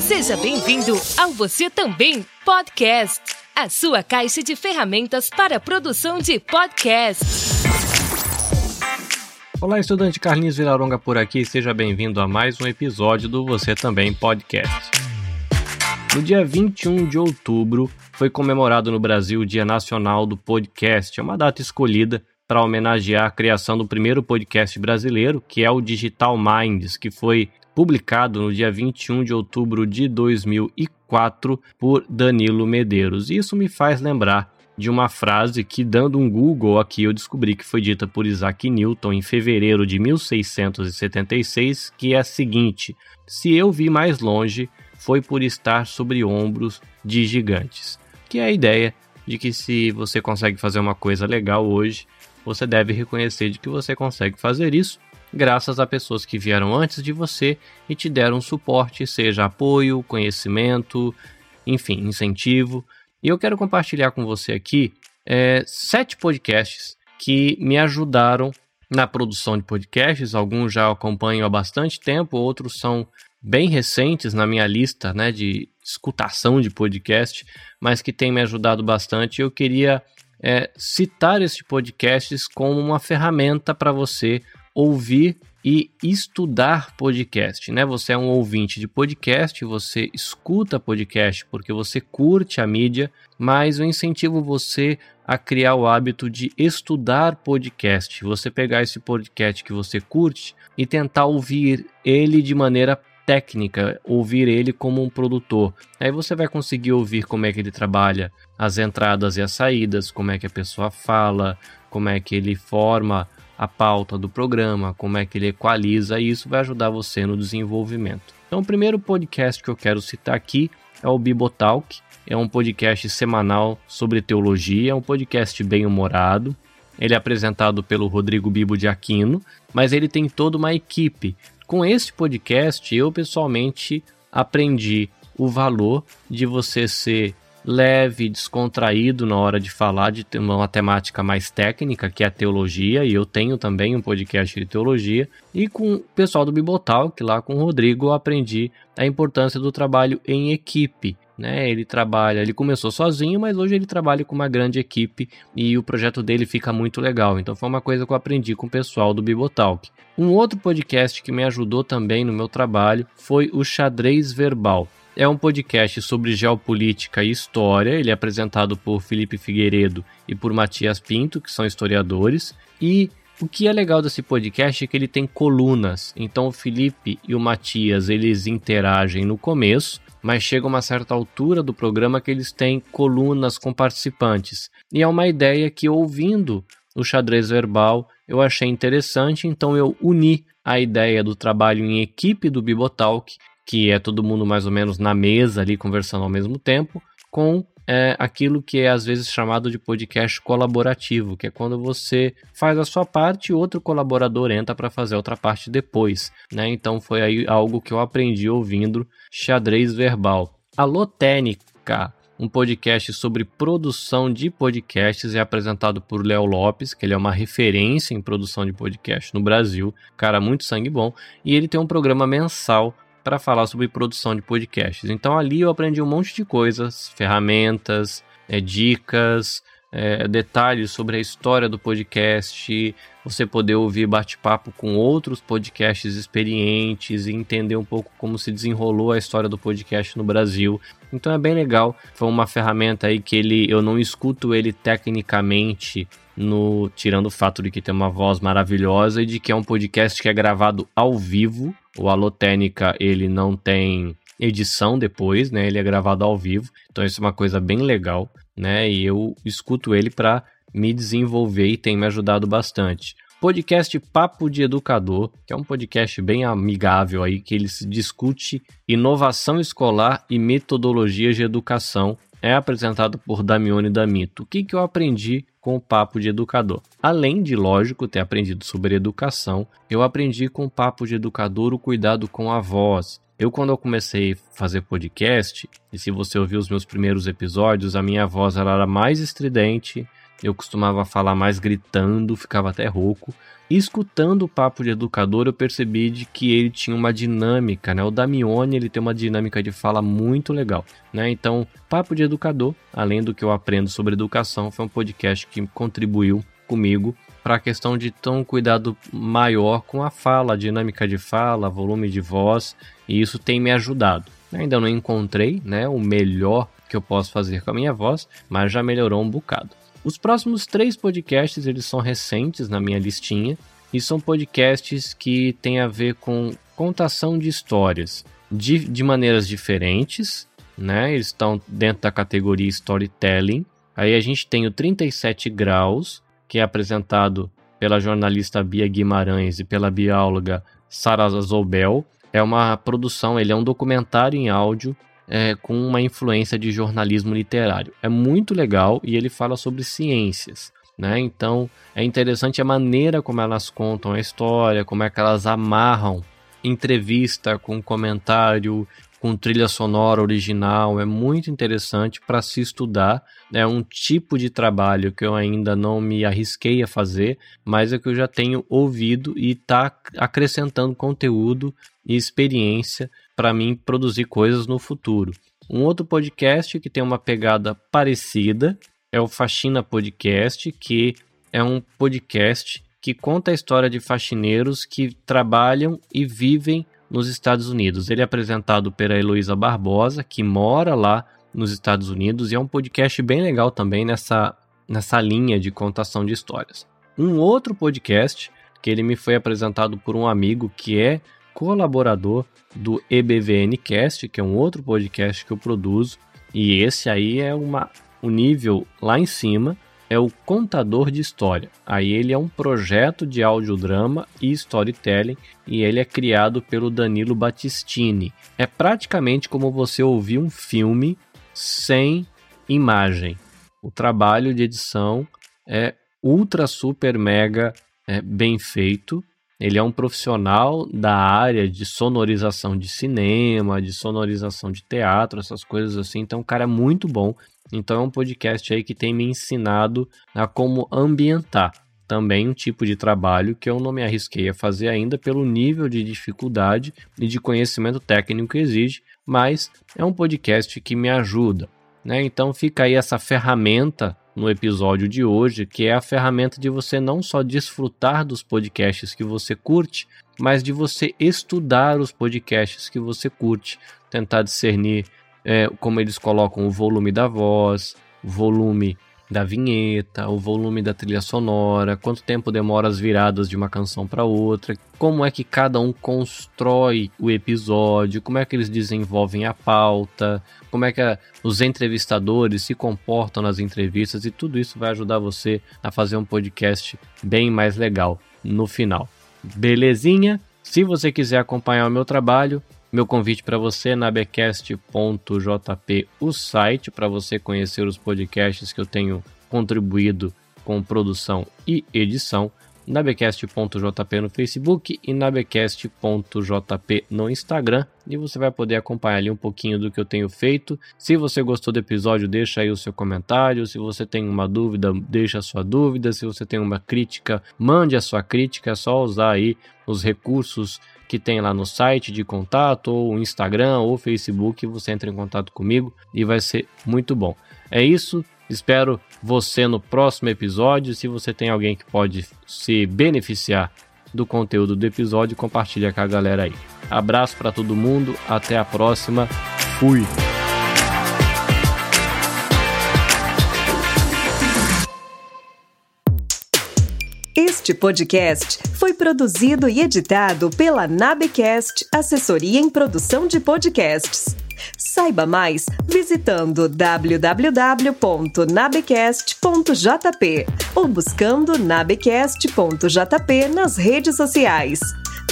Seja bem-vindo ao Você Também Podcast, a sua caixa de ferramentas para a produção de podcast. Olá, estudante Carlinhos Vilaronga por aqui, seja bem-vindo a mais um episódio do Você Também Podcast. No dia 21 de outubro foi comemorado no Brasil o Dia Nacional do Podcast, é uma data escolhida para homenagear a criação do primeiro podcast brasileiro, que é o Digital Minds, que foi publicado no dia 21 de outubro de 2004 por Danilo Medeiros. Isso me faz lembrar de uma frase que, dando um Google aqui, eu descobri que foi dita por Isaac Newton em fevereiro de 1676, que é a seguinte: Se eu vi mais longe, foi por estar sobre ombros de gigantes. Que é a ideia de que se você consegue fazer uma coisa legal hoje, você deve reconhecer de que você consegue fazer isso graças a pessoas que vieram antes de você e te deram suporte, seja apoio, conhecimento, enfim, incentivo. E eu quero compartilhar com você aqui é, sete podcasts que me ajudaram na produção de podcasts. Alguns já acompanho há bastante tempo, outros são bem recentes na minha lista né, de escutação de podcast, mas que têm me ajudado bastante. Eu queria é, citar esses podcasts como uma ferramenta para você ouvir e estudar podcast, né? Você é um ouvinte de podcast, você escuta podcast porque você curte a mídia, mas eu incentivo você a criar o hábito de estudar podcast. Você pegar esse podcast que você curte e tentar ouvir ele de maneira técnica, ouvir ele como um produtor. Aí você vai conseguir ouvir como é que ele trabalha as entradas e as saídas, como é que a pessoa fala, como é que ele forma a pauta do programa, como é que ele equaliza, e isso vai ajudar você no desenvolvimento. Então, o primeiro podcast que eu quero citar aqui é o Bibotalk. É um podcast semanal sobre teologia, é um podcast bem humorado. Ele é apresentado pelo Rodrigo Bibo de Aquino, mas ele tem toda uma equipe. Com esse podcast, eu pessoalmente aprendi o valor de você ser leve, descontraído na hora de falar de uma temática mais técnica, que é a teologia, e eu tenho também um podcast de teologia, e com o pessoal do Bibotalk, lá com o Rodrigo, eu aprendi a importância do trabalho em equipe. Né, ele trabalha, ele começou sozinho, mas hoje ele trabalha com uma grande equipe e o projeto dele fica muito legal. Então foi uma coisa que eu aprendi com o pessoal do Bibotalk. Um outro podcast que me ajudou também no meu trabalho foi o Xadrez Verbal. É um podcast sobre geopolítica e história. Ele é apresentado por Felipe Figueiredo e por Matias Pinto, que são historiadores. E o que é legal desse podcast é que ele tem colunas. Então o Felipe e o Matias eles interagem no começo, mas chega uma certa altura do programa que eles têm colunas com participantes. E é uma ideia que ouvindo o xadrez verbal eu achei interessante, então eu uni a ideia do trabalho em equipe do Bibotalk que é todo mundo mais ou menos na mesa ali conversando ao mesmo tempo, com é, aquilo que é às vezes chamado de podcast colaborativo, que é quando você faz a sua parte e outro colaborador entra para fazer outra parte depois, né? Então foi aí algo que eu aprendi ouvindo xadrez verbal. Alô Técnica, um podcast sobre produção de podcasts é apresentado por Léo Lopes, que ele é uma referência em produção de podcast no Brasil, cara muito sangue bom, e ele tem um programa mensal para falar sobre produção de podcasts. Então ali eu aprendi um monte de coisas, ferramentas, é, dicas, é, detalhes sobre a história do podcast, você poder ouvir bate-papo com outros podcasts experientes e entender um pouco como se desenrolou a história do podcast no Brasil. Então é bem legal. Foi uma ferramenta aí que ele eu não escuto ele tecnicamente no tirando o fato de que tem uma voz maravilhosa e de que é um podcast que é gravado ao vivo. O Alotênica, ele não tem edição depois, né? Ele é gravado ao vivo. Então isso é uma coisa bem legal, né? E eu escuto ele para me desenvolver e tem me ajudado bastante. Podcast Papo de Educador, que é um podcast bem amigável aí que ele discute inovação escolar e metodologias de educação é apresentado por Damione Damito. O que, que eu aprendi com o Papo de Educador? Além de, lógico, ter aprendido sobre educação, eu aprendi com o Papo de Educador o cuidado com a voz. Eu, quando eu comecei a fazer podcast, e se você ouviu os meus primeiros episódios, a minha voz era mais estridente, eu costumava falar mais gritando, ficava até rouco. escutando o papo de educador, eu percebi de que ele tinha uma dinâmica, né? O Damione, ele tem uma dinâmica de fala muito legal, né? Então, Papo de Educador, além do que eu aprendo sobre educação, foi um podcast que contribuiu comigo para a questão de ter um cuidado maior com a fala, a dinâmica de fala, volume de voz, e isso tem me ajudado. Ainda não encontrei né, o melhor que eu posso fazer com a minha voz, mas já melhorou um bocado. Os próximos três podcasts eles são recentes na minha listinha e são podcasts que têm a ver com contação de histórias de, de maneiras diferentes, né? Eles estão dentro da categoria storytelling. Aí a gente tem o 37 graus, que é apresentado pela jornalista Bia Guimarães e pela bióloga Sara Zobel. É uma produção, ele é um documentário em áudio é, com uma influência de jornalismo literário. É muito legal e ele fala sobre ciências. Né? Então é interessante a maneira como elas contam a história, como é que elas amarram entrevista com comentário, com trilha sonora original, é muito interessante para se estudar. É um tipo de trabalho que eu ainda não me arrisquei a fazer, mas é que eu já tenho ouvido e está acrescentando conteúdo e experiência para mim produzir coisas no futuro. Um outro podcast que tem uma pegada parecida é o Faxina Podcast, que é um podcast que conta a história de faxineiros que trabalham e vivem nos Estados Unidos. Ele é apresentado pela Heloísa Barbosa, que mora lá nos Estados Unidos, e é um podcast bem legal também nessa, nessa linha de contação de histórias. Um outro podcast que ele me foi apresentado por um amigo que é colaborador do EBVNcast, que é um outro podcast que eu produzo, e esse aí é uma um nível lá em cima, é o Contador de História. Aí ele é um projeto de audiodrama e storytelling e ele é criado pelo Danilo Battistini. É praticamente como você ouvir um filme sem imagem. O trabalho de edição é ultra super mega é, bem feito ele é um profissional da área de sonorização de cinema, de sonorização de teatro, essas coisas assim. Então, o cara é muito bom. Então, é um podcast aí que tem me ensinado a como ambientar. Também um tipo de trabalho que eu não me arrisquei a fazer ainda pelo nível de dificuldade e de conhecimento técnico que exige, mas é um podcast que me ajuda. Né? Então, fica aí essa ferramenta no episódio de hoje, que é a ferramenta de você não só desfrutar dos podcasts que você curte, mas de você estudar os podcasts que você curte, tentar discernir é, como eles colocam o volume da voz, volume da vinheta, o volume da trilha sonora, quanto tempo demora as viradas de uma canção para outra, como é que cada um constrói o episódio, como é que eles desenvolvem a pauta, como é que a, os entrevistadores se comportam nas entrevistas e tudo isso vai ajudar você a fazer um podcast bem mais legal no final. Belezinha? Se você quiser acompanhar o meu trabalho, meu convite para você é nabecast.jp, o site para você conhecer os podcasts que eu tenho contribuído com produção e edição nabecast.jp no Facebook e nabecast.jp no Instagram. E você vai poder acompanhar ali um pouquinho do que eu tenho feito. Se você gostou do episódio, deixa aí o seu comentário. Se você tem uma dúvida, deixa a sua dúvida. Se você tem uma crítica, mande a sua crítica. É só usar aí os recursos que tem lá no site de contato, ou Instagram, ou Facebook. Você entra em contato comigo e vai ser muito bom. É isso. Espero você no próximo episódio. Se você tem alguém que pode se beneficiar do conteúdo do episódio, compartilha com a galera aí. Abraço para todo mundo, até a próxima. Fui. Este podcast foi produzido e editado pela Nabecast, assessoria em produção de podcasts. Saiba mais visitando www.nabecast.jp ou buscando nabecast.jp nas redes sociais.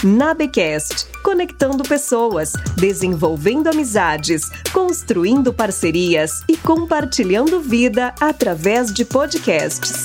Nabecast, conectando pessoas, desenvolvendo amizades, construindo parcerias e compartilhando vida através de podcasts.